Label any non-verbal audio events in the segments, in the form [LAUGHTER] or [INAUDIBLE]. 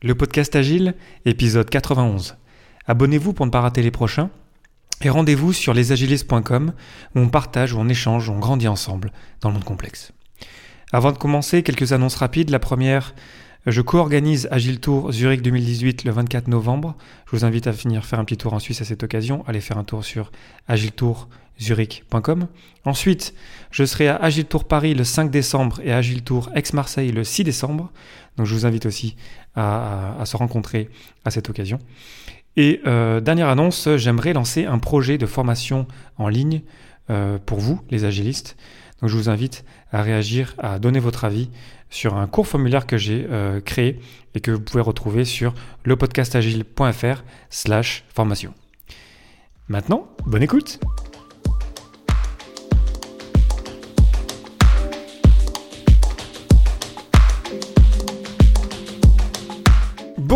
Le podcast Agile, épisode 91. Abonnez-vous pour ne pas rater les prochains et rendez-vous sur lesagilistes.com où on partage, où on échange, où on grandit ensemble dans le monde complexe. Avant de commencer, quelques annonces rapides. La première, je co-organise Agile Tour Zurich 2018 le 24 novembre. Je vous invite à venir faire un petit tour en Suisse à cette occasion. Allez faire un tour sur agiletour.zurich.com. Ensuite, je serai à Agile Tour Paris le 5 décembre et Agile Tour Aix-Marseille le 6 décembre. Donc je vous invite aussi à, se rencontrer à cette occasion. Et euh, dernière annonce, j'aimerais lancer un projet de formation en ligne euh, pour vous, les agilistes. Donc je vous invite à réagir, à donner votre avis sur un court formulaire que j'ai euh, créé et que vous pouvez retrouver sur lepodcastagile.fr slash formation. Maintenant, bonne écoute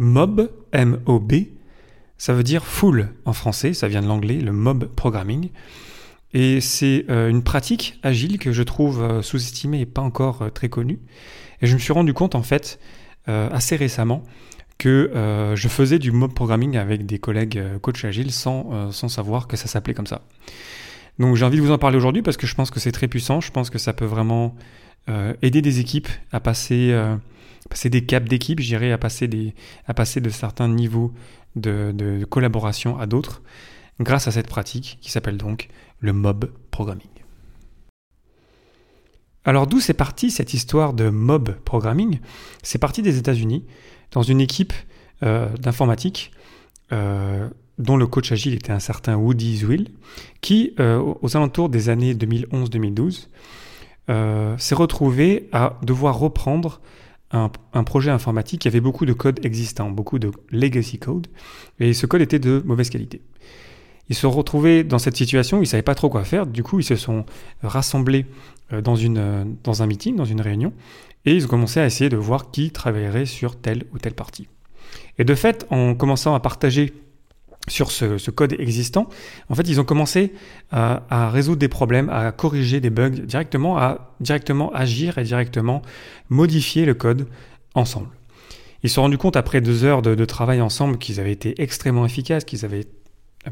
Mob, M-O-B, ça veut dire foule en français, ça vient de l'anglais, le mob programming. Et c'est euh, une pratique agile que je trouve euh, sous-estimée et pas encore euh, très connue. Et je me suis rendu compte en fait assez récemment que je faisais du mob programming avec des collègues coach agile sans, sans savoir que ça s'appelait comme ça. Donc j'ai envie de vous en parler aujourd'hui parce que je pense que c'est très puissant, je pense que ça peut vraiment aider des équipes à passer passer des caps d'équipe, j'irai à passer à passer de certains niveaux de, collaboration à d'autres, grâce à cette pratique qui s'appelle donc le mob programming. Alors d'où c'est parti cette histoire de mob programming? C'est parti des États-Unis, dans une équipe euh, d'informatique euh, dont le coach agile était un certain Woody Zwill, qui, euh, aux alentours des années 2011-2012, s'est retrouvé à devoir reprendre un, projet informatique qui avait beaucoup de code existant, beaucoup de legacy code, et ce code était de mauvaise qualité. Ils se sont retrouvés dans cette situation, ils ne savaient pas trop quoi faire, du coup ils se sont rassemblés euh, dans, euh, dans un meeting, dans une réunion, et ils ont commencé à essayer de voir qui travaillerait sur telle ou telle partie. Et de fait, en commençant à partager sur ce, code existant, en fait, ils ont commencé à, résoudre des problèmes, à corriger des bugs directement, à directement agir et directement modifier le code ensemble. Ils se sont rendus compte après deux heures de, travail ensemble qu'ils avaient été extrêmement efficaces, qu'ils avaient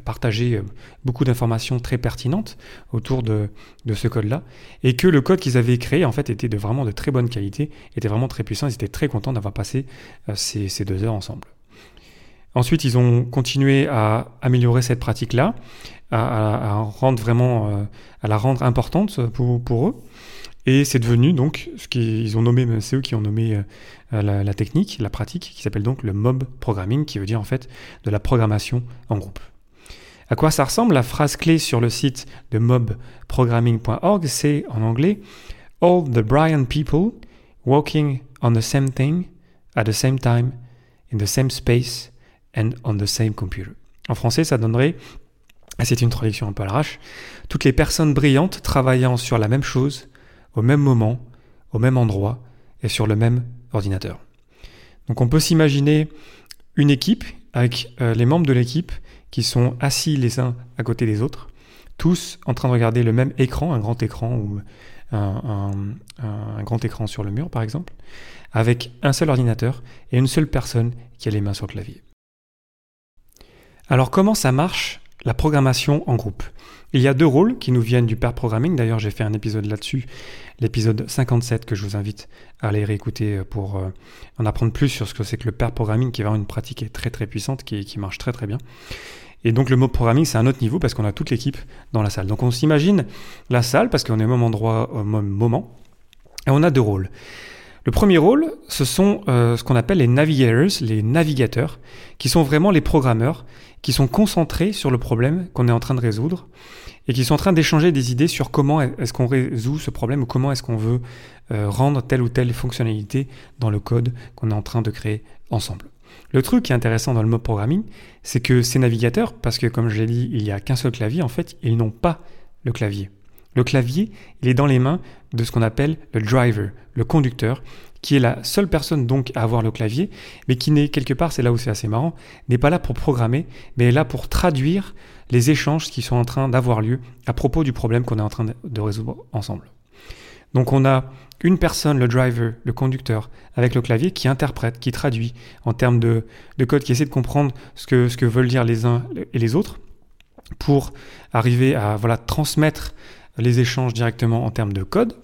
partagé euh, beaucoup d'informations très pertinentes autour de, ce code-là, et que le code qu'ils avaient créé en fait était de vraiment de très bonne qualité, était vraiment très puissant. Ils étaient très contents d'avoir passé euh, ces deux heures ensemble. Ensuite, ils ont continué à améliorer cette pratique-là, à, rendre vraiment, euh, à la rendre importante pour, eux. Et c'est devenu donc ce qu'ils ont nommé, c'est eux qui ont nommé euh, la, technique, la pratique, qui s'appelle donc le mob programming, qui veut dire en fait de la programmation en groupe. À quoi ça ressemble? La phrase clé sur le site de mobprogramming.org, c'est en anglais All the brilliant people working on the same thing at the same time in the same space on the same computer. En français, ça donnerait, c'est une traduction un peu à l'arrache, toutes les personnes brillantes travaillant sur la même chose, au même moment, au même endroit et sur le même ordinateur. Donc on peut s'imaginer une équipe avec euh, les membres de l'équipe qui sont assis les uns à côté des autres, tous en train de regarder le même écran, un grand écran ou un grand écran sur le mur par exemple, avec un seul ordinateur et une seule personne qui a les mains sur le clavier. Alors comment ça marche la programmation en groupe? Il y a deux rôles qui nous viennent du pair programming. D'ailleurs, j'ai fait un épisode là-dessus, l'épisode 57 que je vous invite à aller réécouter pour euh, en apprendre plus sur ce que c'est que le pair programming, qui est vraiment une pratique très très puissante, qui, qui marche très très bien. Et donc le mot programming, c'est un autre niveau parce qu'on a toute l'équipe dans la salle. Donc on s'imagine la salle parce qu'on est au même endroit, au même moment, et on a deux rôles. Le premier rôle, ce sont euh, ce qu'on appelle les navigators, les navigateurs, qui sont vraiment les programmeurs qui sont concentrés sur le problème qu'on est en train de résoudre et qui sont en train d'échanger des idées sur comment est-ce qu'on résout ce problème ou comment est-ce qu'on veut euh, rendre telle ou telle fonctionnalité dans le code qu'on est en train de créer ensemble. Le truc qui est intéressant dans le mob programming, c'est que ces navigateurs, parce que comme je l'ai dit, il n'y a qu'un seul clavier, en fait, ils n'ont pas le clavier. Le clavier, il est dans les mains de ce qu'on appelle le driver, le conducteur, qui est la seule personne donc à avoir le clavier, mais qui n'est quelque part, c'est là où c'est assez marrant, n'est pas là pour programmer, mais est là pour traduire les échanges qui sont en train d'avoir lieu à propos du problème qu'on est en train de résoudre ensemble. Donc on a une personne, le driver, le conducteur, avec le clavier, qui interprète, qui traduit en termes de, code, qui essaie de comprendre ce que, veulent dire les uns et les autres, pour arriver à voilà, transmettre les échanges directement en termes de code.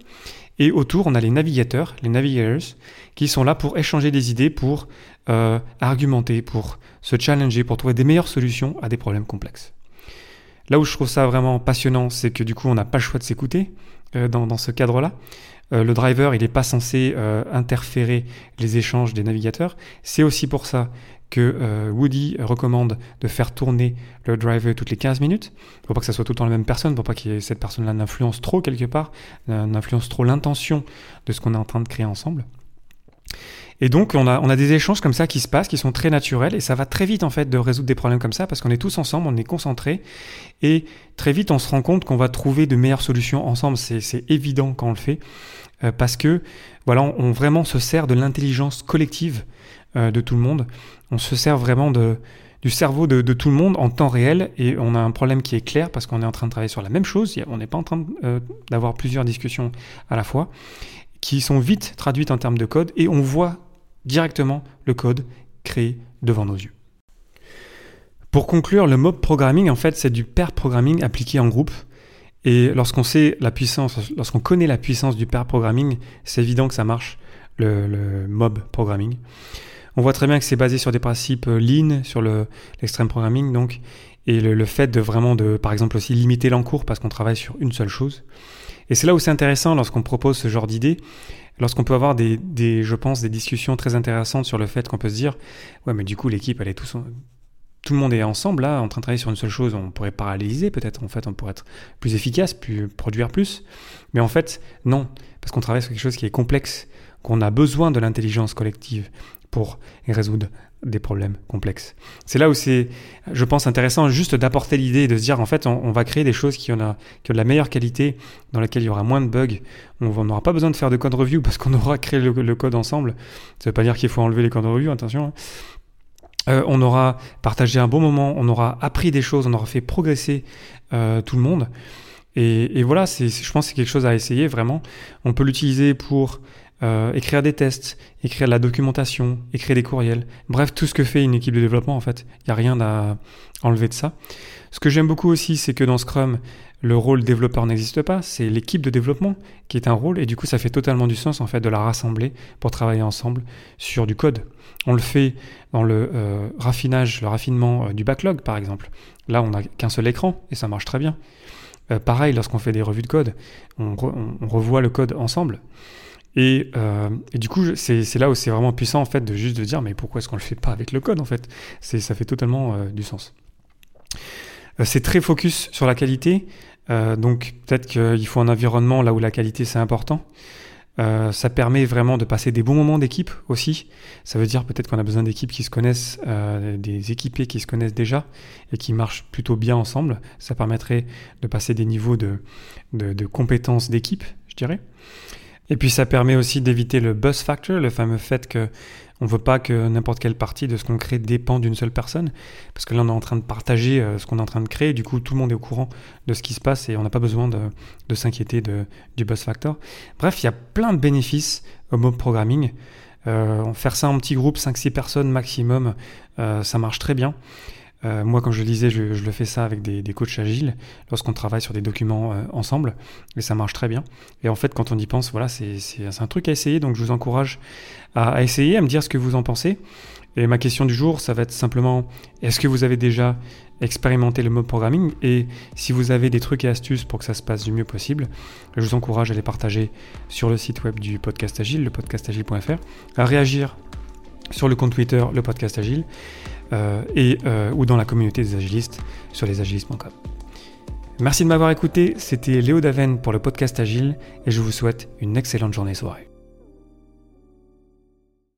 Et autour, on a les navigateurs, les navigators, qui sont là pour échanger des idées, pour euh, argumenter, pour se challenger, pour trouver des meilleures solutions à des problèmes complexes. Là où je trouve ça vraiment passionnant, c'est que du coup, on n'a pas le choix de s'écouter euh, dans, ce cadre-là. Euh, le driver, il n'est pas censé interférer les échanges des navigateurs. C'est aussi pour ça que euh, Woody recommande de faire tourner le driver toutes les 15 minutes, pour pas que ça soit tout le temps la même personne, pour pas que cette personne-là n'influence trop quelque part, euh, n'influence trop l'intention de ce qu'on est en train de créer ensemble. Et donc, on a, on a des échanges comme ça qui se passent, qui sont très naturels, et ça va très vite en fait de résoudre des problèmes comme ça, parce qu'on est tous ensemble, on est concentrés, et très vite on se rend compte qu'on va trouver de meilleures solutions ensemble. C'est évident quand on le fait, euh, parce que voilà, on, vraiment se sert de l'intelligence collective euh, de tout le monde. On se sert vraiment de, du cerveau de, tout le monde en temps réel et on a un problème qui est clair parce qu'on est en train de travailler sur la même chose. On n'est pas en train euh, d'avoir plusieurs discussions à la fois qui sont vite traduites en termes de code et on voit directement le code créé devant nos yeux. Pour conclure, le mob programming, en fait, c'est du pair programming appliqué en groupe. Et lorsqu'on sait la puissance, lorsqu'on connaît la puissance du pair programming, c'est évident que ça marche, le, mob programming. On voit très bien que c'est basé sur des principes euh, lean, sur l'extreme programming, donc, et le, fait de vraiment, par exemple, aussi limiter l'encours parce qu'on travaille sur une seule chose. Et c'est là où c'est intéressant lorsqu'on propose ce genre d'idée, lorsqu'on peut avoir des, je pense, des discussions très intéressantes sur le fait qu'on peut se dire, ouais, mais du coup, l'équipe, elle est tous, tout le monde est ensemble là, en train de travailler sur une seule chose, on pourrait paralyser peut-être, en fait, on pourrait être plus efficace, plus, produire plus. Mais en fait, non, parce qu'on travaille sur quelque chose qui est complexe, qu'on a besoin de l'intelligence collective pour résoudre des problèmes complexes. C'est là où c'est, je pense, intéressant juste d'apporter l'idée de se dire, en fait, on, va créer des choses qui ont, a, qui ont de la meilleure qualité, dans lesquelles il y aura moins de bugs. On n'aura pas besoin de faire de code review parce qu'on [LAUGHS] aura créé le, code ensemble. Ça ne veut pas dire qu'il faut enlever les codes review, attention. Hein. Euh, on aura partagé un bon moment, on aura appris des choses, on aura fait progresser euh, tout le monde. Et, voilà, je pense que c'est quelque chose à essayer vraiment. On peut l'utiliser pour euh, écrire des tests, écrire de la documentation, écrire des courriels. Bref, tout ce que fait une équipe de développement, en fait. Il n'y a rien à enlever de ça. Ce que j'aime beaucoup aussi, c'est que dans Scrum, le rôle développeur n'existe pas, c'est l'équipe de développement qui est un rôle, et du coup, ça fait totalement du sens, en fait, de la rassembler pour travailler ensemble sur du code. On le fait dans le euh, raffinage, le raffinement euh, du backlog, par exemple. Là, on n'a qu'un seul écran, et ça marche très bien. pareil, lorsqu'on fait des revues de code, on revoit le code ensemble. Euh, et, du coup, c'est là où c'est vraiment puissant en fait de juste de dire mais pourquoi est-ce qu'on le fait pas avec le code en fait? Ça fait totalement euh, du sens. Euh, c'est très focus sur la qualité, donc peut-être qu'il faut un environnement là où la qualité c'est important. ça permet vraiment de passer des bons moments d'équipe aussi. Ça veut dire peut-être qu'on a besoin d'équipes qui se connaissent, des équipés qui se connaissent déjà et qui marchent plutôt bien ensemble. Ça permettrait de passer des niveaux de, de, de compétences d'équipe, je dirais. Et puis ça permet aussi d'éviter le buzz factor, le fameux fait que on veut pas que n'importe quelle partie de ce qu'on crée dépend d'une seule personne, parce que là on est en train de partager euh, ce qu'on est en train de créer, du coup tout le monde est au courant de ce qui se passe et on n'a pas besoin de, s'inquiéter du buzz factor. Bref, il y a plein de bénéfices au mob programming. Euh, faire ça en petit groupe, 5-6 personnes maximum, euh, ça marche très bien. Euh, moi, comme je le disais, je, le fais ça avec des, coachs agiles lorsqu'on travaille sur des documents euh, ensemble et ça marche très bien. Et en fait, quand on y pense, voilà, c'est un truc à essayer. Donc, je vous encourage à, essayer, à me dire ce que vous en pensez. Et ma question du jour, ça va être simplement est-ce que vous avez déjà expérimenté le mode programming? Et si vous avez des trucs et astuces pour que ça se passe du mieux possible, je vous encourage à les partager sur le site web du podcast Agile, le podcastagile.fr, à réagir sur le compte Twitter, le podcast Agile. Euh, et, euh, ou dans la communauté des agilistes sur lesagilistes.com. Merci de m'avoir écouté, c'était Léo Daven pour le podcast Agile et je vous souhaite une excellente journée soirée.